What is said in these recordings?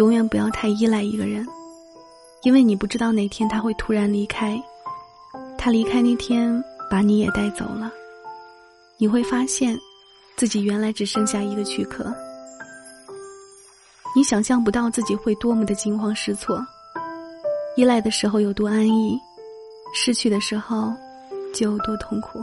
永远不要太依赖一个人，因为你不知道哪天他会突然离开。他离开那天，把你也带走了。你会发现，自己原来只剩下一个躯壳。你想象不到自己会多么的惊慌失措。依赖的时候有多安逸，失去的时候就有多痛苦。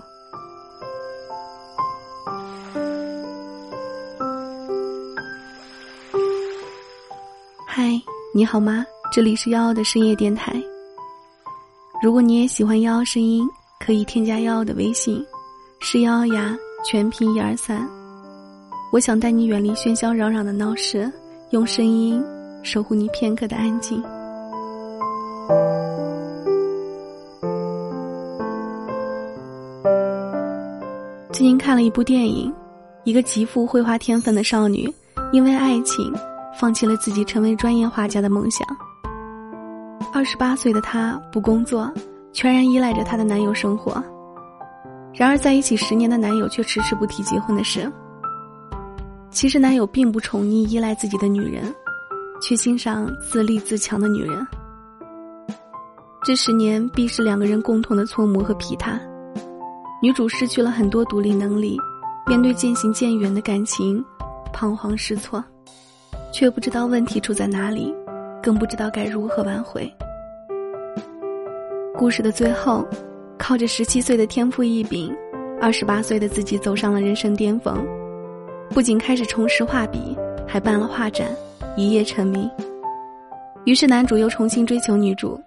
你好吗？这里是幺幺的深夜电台。如果你也喜欢幺幺声音，可以添加幺幺的微信，是幺幺呀，全拼一二三。我想带你远离喧嚣扰攘的闹市，用声音守护你片刻的安静。最近看了一部电影，一个极富绘画天分的少女，因为爱情。放弃了自己成为专业画家的梦想。二十八岁的她不工作，全然依赖着她的男友生活。然而在一起十年的男友却迟迟不提结婚的事。其实男友并不宠溺依赖自己的女人，却欣赏自立自强的女人。这十年必是两个人共同的磋磨和皮踏。女主失去了很多独立能力，面对渐行渐远的感情，彷徨失措。却不知道问题出在哪里，更不知道该如何挽回。故事的最后，靠着十七岁的天赋异禀，二十八岁的自己走上了人生巅峰，不仅开始重拾画笔，还办了画展，一夜成名。于是男主又重新追求女主，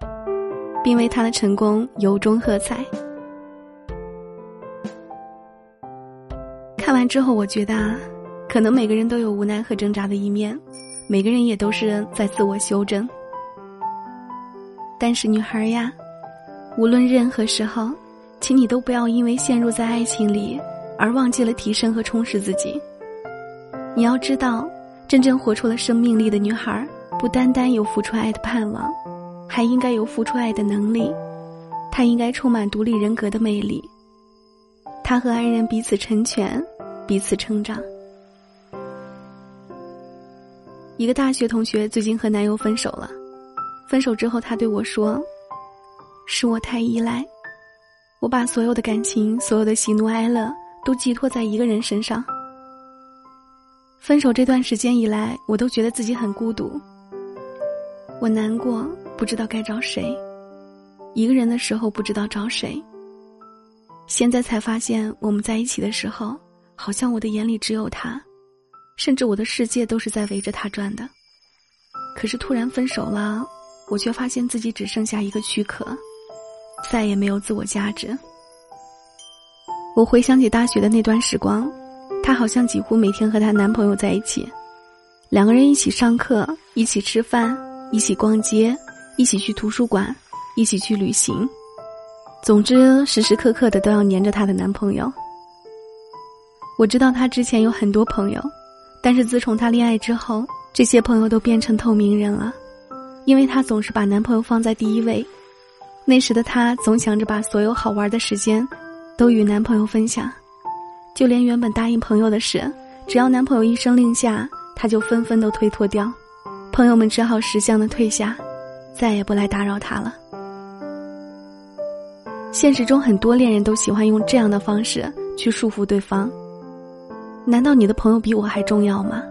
并为她的成功由衷喝彩。看完之后，我觉得。可能每个人都有无奈和挣扎的一面，每个人也都是在自我修正。但是女孩呀，无论任何时候，请你都不要因为陷入在爱情里而忘记了提升和充实自己。你要知道，真正活出了生命力的女孩，不单单有付出爱的盼望，还应该有付出爱的能力。她应该充满独立人格的魅力。她和爱人彼此成全，彼此成长。一个大学同学最近和男友分手了，分手之后，他对我说：“是我太依赖，我把所有的感情、所有的喜怒哀乐都寄托在一个人身上。分手这段时间以来，我都觉得自己很孤独。我难过，不知道该找谁；一个人的时候，不知道找谁。现在才发现，我们在一起的时候，好像我的眼里只有他。”甚至我的世界都是在围着他转的，可是突然分手了，我却发现自己只剩下一个躯壳，再也没有自我价值。我回想起大学的那段时光，她好像几乎每天和她男朋友在一起，两个人一起上课，一起吃饭，一起逛街，一起去图书馆，一起去旅行，总之时时刻刻的都要黏着她的男朋友。我知道她之前有很多朋友。但是自从她恋爱之后，这些朋友都变成透明人了，因为她总是把男朋友放在第一位。那时的她总想着把所有好玩的时间，都与男朋友分享，就连原本答应朋友的事，只要男朋友一声令下，她就纷纷都推脱掉。朋友们只好识相的退下，再也不来打扰她了。现实中很多恋人都喜欢用这样的方式去束缚对方。难道你的朋友比我还重要吗？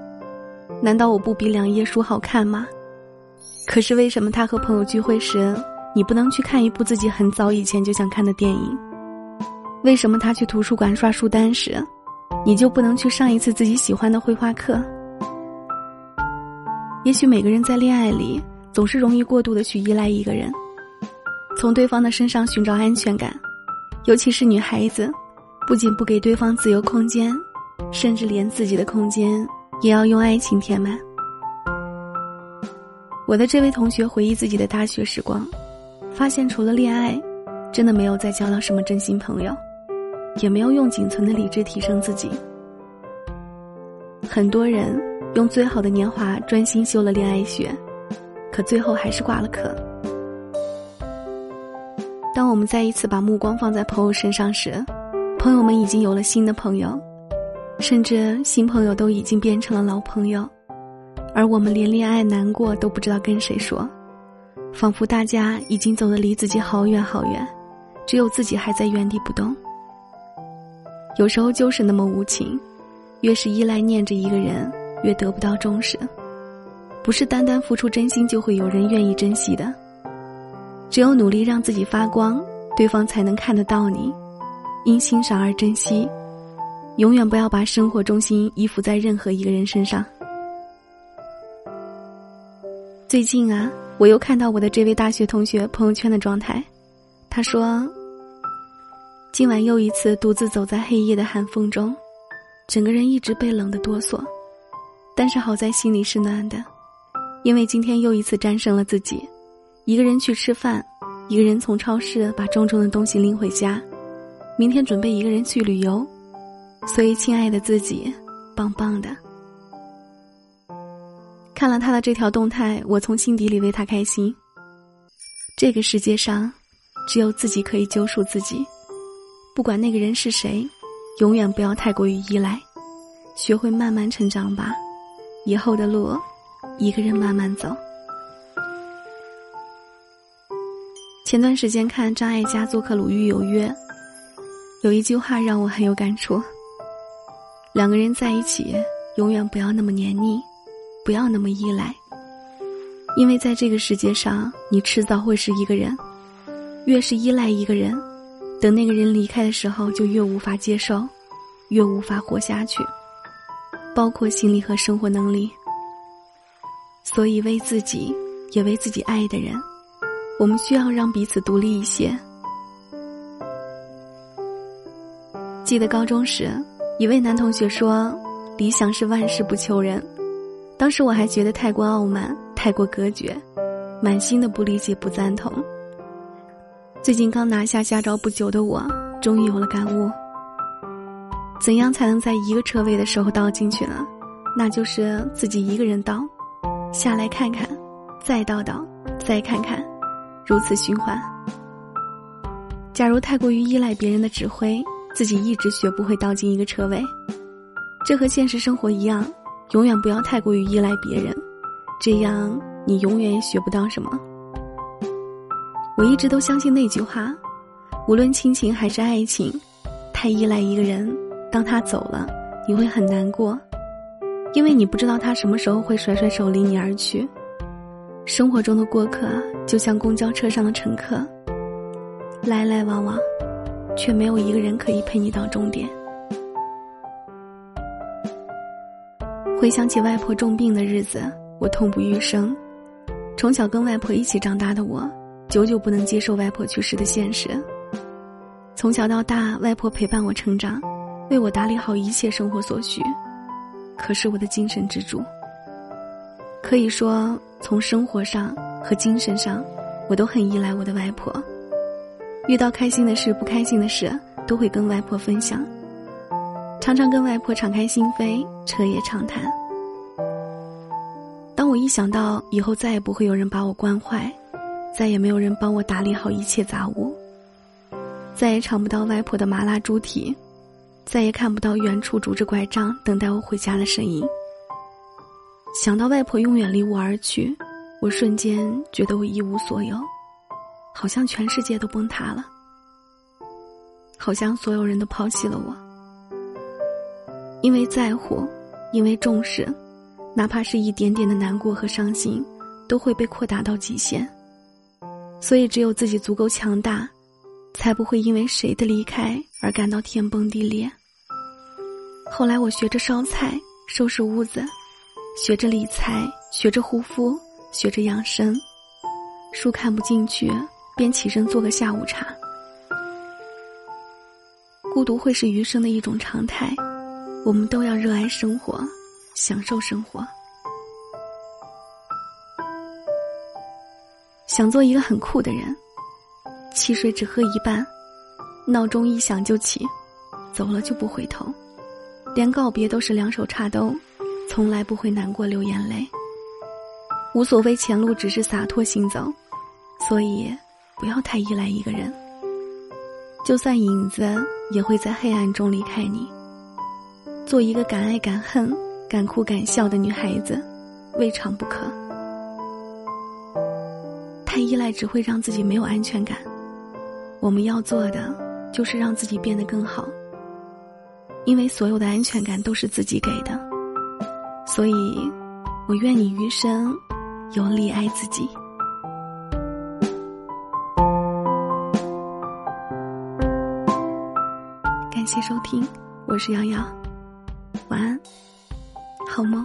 难道我不比两页书好看吗？可是为什么他和朋友聚会时，你不能去看一部自己很早以前就想看的电影？为什么他去图书馆刷书单时，你就不能去上一次自己喜欢的绘画课？也许每个人在恋爱里总是容易过度的去依赖一个人，从对方的身上寻找安全感，尤其是女孩子，不仅不给对方自由空间。甚至连自己的空间也要用爱情填满。我的这位同学回忆自己的大学时光，发现除了恋爱，真的没有再交到什么真心朋友，也没有用仅存的理智提升自己。很多人用最好的年华专心修了恋爱学，可最后还是挂了科。当我们再一次把目光放在朋友身上时，朋友们已经有了新的朋友。甚至新朋友都已经变成了老朋友，而我们连恋爱难过都不知道跟谁说，仿佛大家已经走得离自己好远好远，只有自己还在原地不动。有时候就是那么无情，越是依赖念着一个人，越得不到重视。不是单单付出真心就会有人愿意珍惜的，只有努力让自己发光，对方才能看得到你，因欣赏而珍惜。永远不要把生活重心依附在任何一个人身上。最近啊，我又看到我的这位大学同学朋友圈的状态，他说：“今晚又一次独自走在黑夜的寒风中，整个人一直被冷得哆嗦，但是好在心里是暖的。”因为今天又一次战胜了自己，一个人去吃饭，一个人从超市把重重的东西拎回家，明天准备一个人去旅游，所以亲爱的自己，棒棒的。看了他的这条动态，我从心底里为他开心。这个世界上，只有自己可以救赎自己，不管那个人是谁，永远不要太过于依赖，学会慢慢成长吧，以后的路。一个人慢慢走。前段时间看张艾嘉做客《鲁豫有约》，有一句话让我很有感触：两个人在一起，永远不要那么黏腻，不要那么依赖。因为在这个世界上，你迟早会是一个人。越是依赖一个人，等那个人离开的时候，就越无法接受，越无法活下去，包括心理和生活能力。所以，为自己，也为自己爱的人，我们需要让彼此独立一些。记得高中时，一位男同学说：“理想是万事不求人。”当时我还觉得太过傲慢，太过隔绝，满心的不理解、不赞同。最近刚拿下驾照不久的我，终于有了感悟：怎样才能在一个车位的时候倒进去呢？那就是自己一个人倒。下来看看，再倒倒，再看看，如此循环。假如太过于依赖别人的指挥，自己一直学不会倒进一个车位。这和现实生活一样，永远不要太过于依赖别人，这样你永远也学不到什么。我一直都相信那句话：无论亲情还是爱情，太依赖一个人，当他走了，你会很难过。因为你不知道他什么时候会甩甩手离你而去。生活中的过客就像公交车上的乘客，来来往往，却没有一个人可以陪你到终点。回想起外婆重病的日子，我痛不欲生。从小跟外婆一起长大的我，久久不能接受外婆去世的现实。从小到大，外婆陪伴我成长，为我打理好一切生活所需。可是我的精神支柱。可以说，从生活上和精神上，我都很依赖我的外婆。遇到开心的事、不开心的事，都会跟外婆分享。常常跟外婆敞开心扉，彻夜长谈。当我一想到以后再也不会有人把我惯坏，再也没有人帮我打理好一切杂物，再也尝不到外婆的麻辣猪蹄。再也看不到远处拄着拐杖等待我回家的身影。想到外婆永远离我而去，我瞬间觉得我一无所有，好像全世界都崩塌了，好像所有人都抛弃了我。因为在乎，因为重视，哪怕是一点点的难过和伤心，都会被扩大到极限。所以，只有自己足够强大，才不会因为谁的离开而感到天崩地裂。后来我学着烧菜、收拾屋子，学着理财，学着护肤，学着养生。书看不进去，便起身做个下午茶。孤独会是余生的一种常态，我们都要热爱生活，享受生活。想做一个很酷的人，汽水只喝一半，闹钟一响就起，走了就不回头。连告别都是两手插兜，从来不会难过流眼泪。无所谓前路，只是洒脱行走，所以不要太依赖一个人。就算影子也会在黑暗中离开你。做一个敢爱敢恨、敢哭敢笑的女孩子，未尝不可。太依赖只会让自己没有安全感。我们要做的就是让自己变得更好，因为所有的安全感都是自己给的。所以，我愿你余生有力爱自己。谢收听，我是瑶瑶，晚安，好梦。